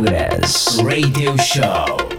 Progress Radio Show.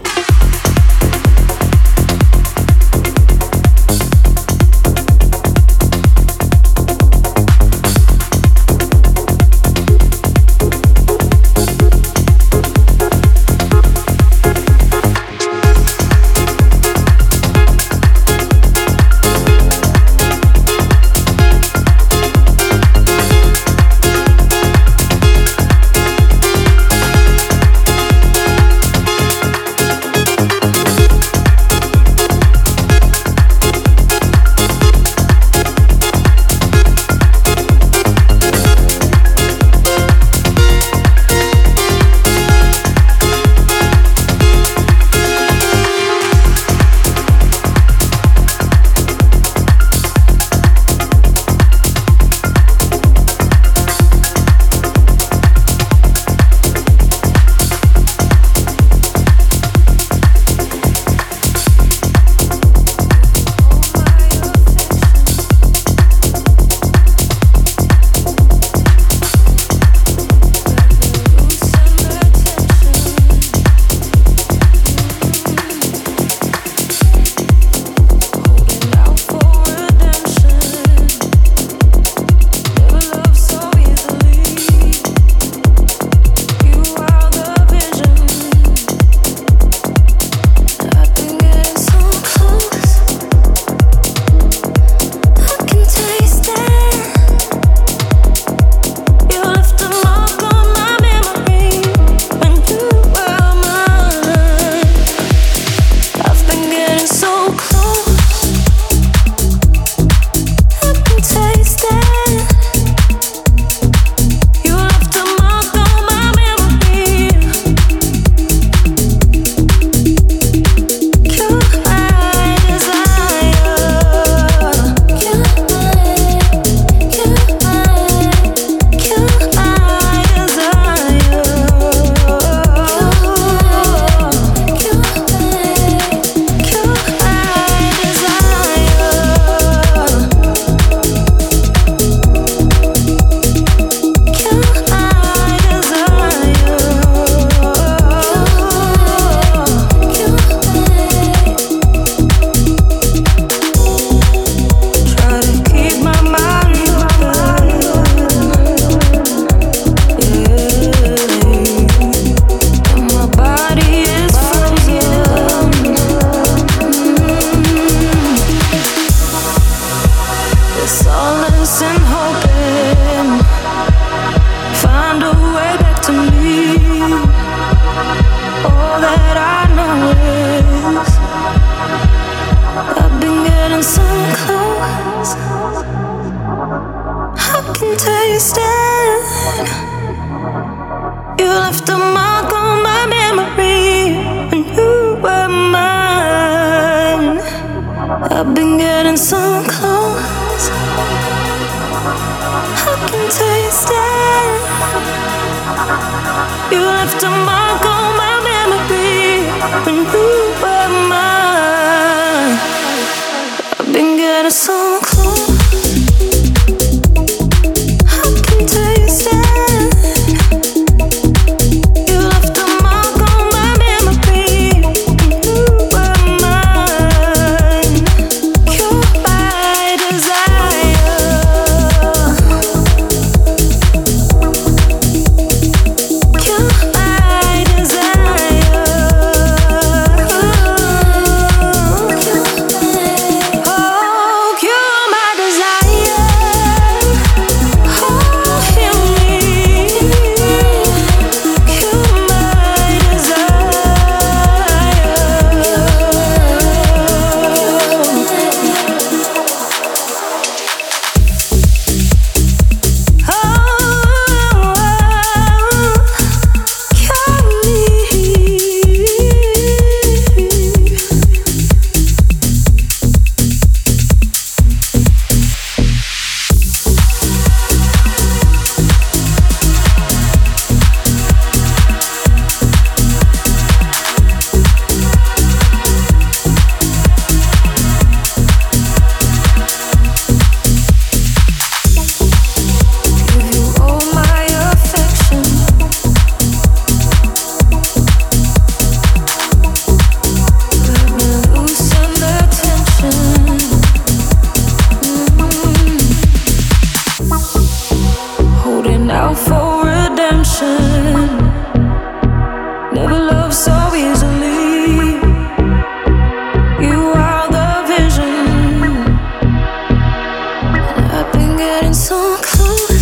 getting so close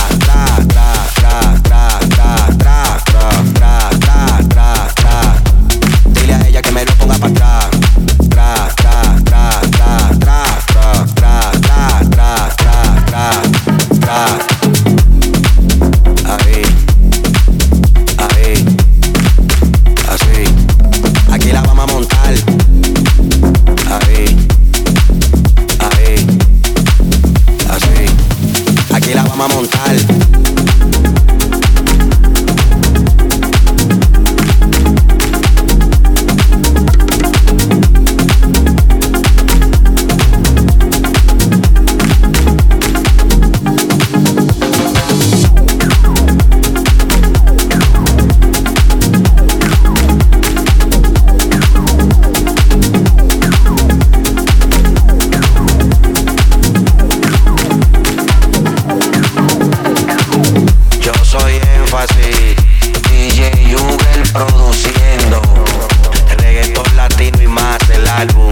álbum.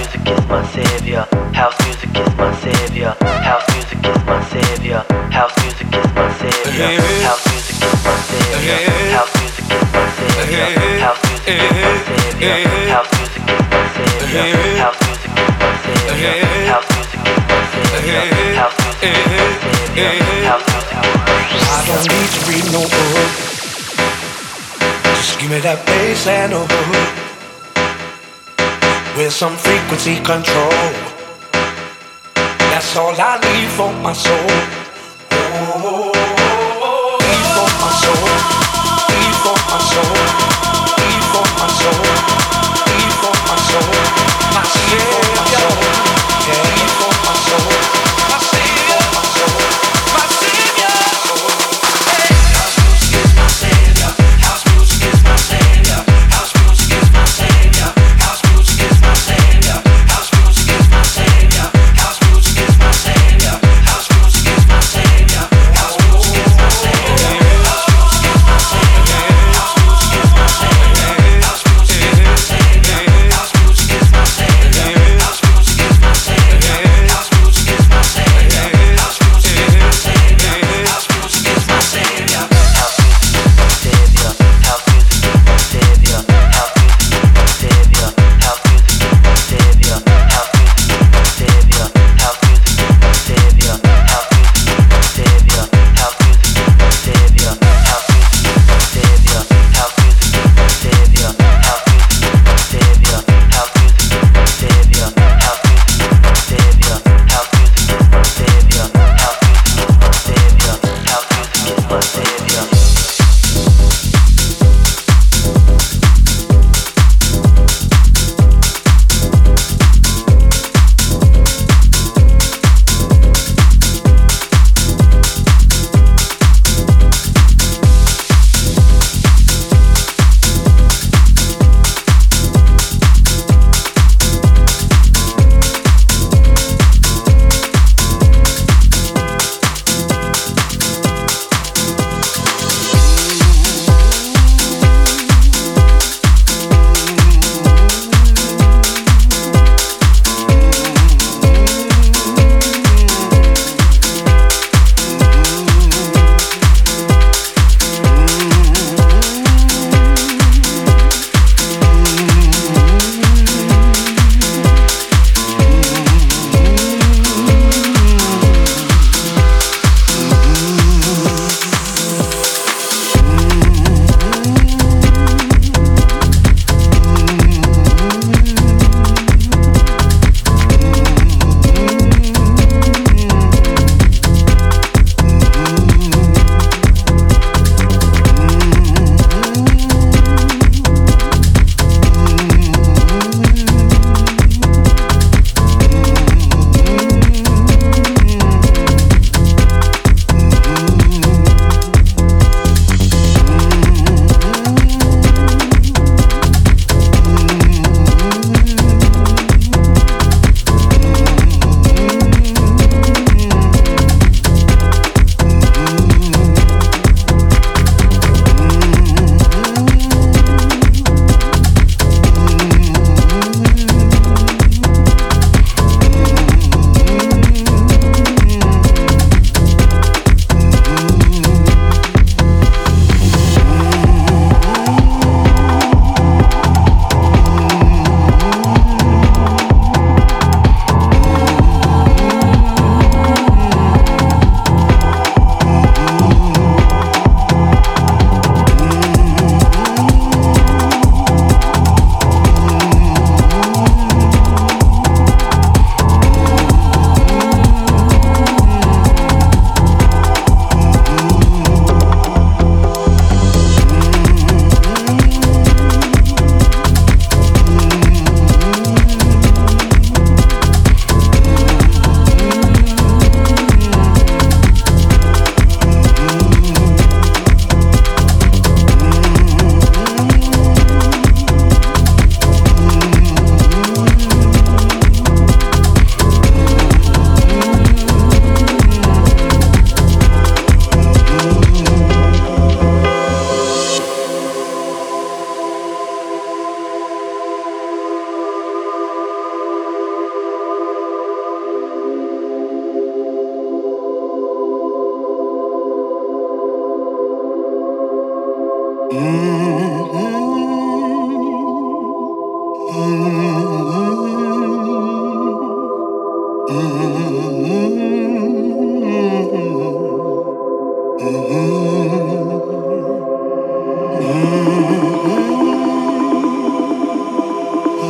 music is my savior. House music is my savior. House music is my savior. House music is my savior. House music is my savior. House music is my savior. House music is my savior. House music is my savior. House music is my savior. House music is my savior. House music is my savior. House music is my savior. I don't need to read no book. Just give me that bass and a hook with some frequency control. That's all I need for my soul. Oh, need for my soul. Need for my soul. Need for my soul. Need for my soul. My soul. My soul.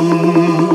Oh.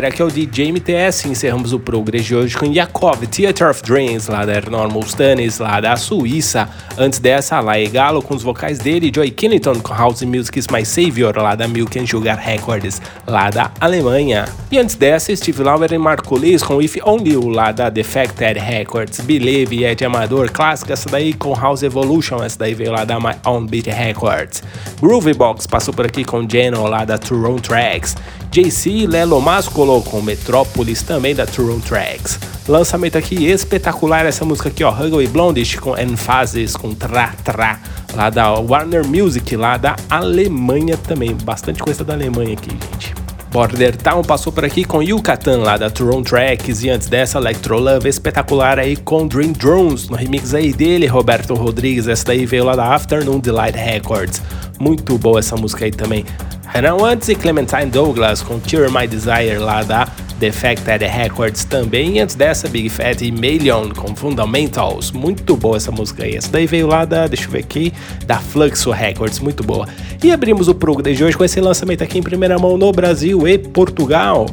Galera, aqui é o DJ MTS. Encerramos o Progress de hoje com Yakov, Theater of Dreams, lá da Normal Stanis, lá da Suíça. Antes dessa, Lae Galo com os vocais dele, Joy Kennington com House Music My Savior, lá da Milk and Sugar Records, lá da Alemanha. E antes dessa, Steve Lauer e Marco Liz com If Only lá da Defected Records. Believe e Ed Amador, clássica, essa daí com House Evolution, essa daí veio lá da My Own Beat Records. Groovy Box passou por aqui com Geno, lá da Toronto Tracks. JC Lelo Mascolo com Metrópolis, também da Toronto Tracks. Lançamento aqui espetacular essa música aqui, ó, Huggle e Blondish com Emphasis, com Tra Tra, lá da Warner Music, lá da Alemanha também. Bastante coisa da Alemanha aqui, gente. Border Town passou por aqui com Yucatan lá da Toronto Tracks e antes dessa Electro Love espetacular aí com Dream Drones no remix aí dele, Roberto Rodrigues, essa daí veio lá da Afternoon Delight Records. Muito boa essa música aí também. Renan Wantz e Clementine Douglas com Cure My Desire lá da Defected Records também. E antes dessa, Big Fat e Million com Fundamentals. Muito boa essa música aí. Essa daí veio lá da, deixa eu ver aqui, da Fluxo Records. Muito boa. E abrimos o Prog de hoje com esse lançamento aqui em primeira mão no Brasil e Portugal.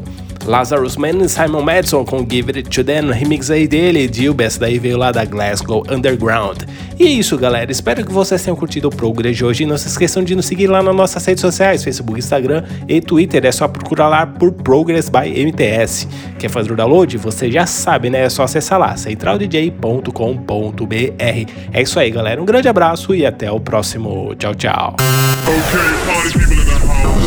Lazarus Man e Simon Madison com Give It To Them, remix aí dele, Dilbe, essa daí veio lá da Glasgow Underground. E é isso, galera, espero que vocês tenham curtido o Progress de hoje. Não se esqueçam de nos seguir lá nas nossas redes sociais, Facebook, Instagram e Twitter. É só procurar lá por Progress by MTS. Quer fazer o download? Você já sabe, né? É só acessar lá, centraldj.com.br. É isso aí, galera. Um grande abraço e até o próximo. Tchau, tchau.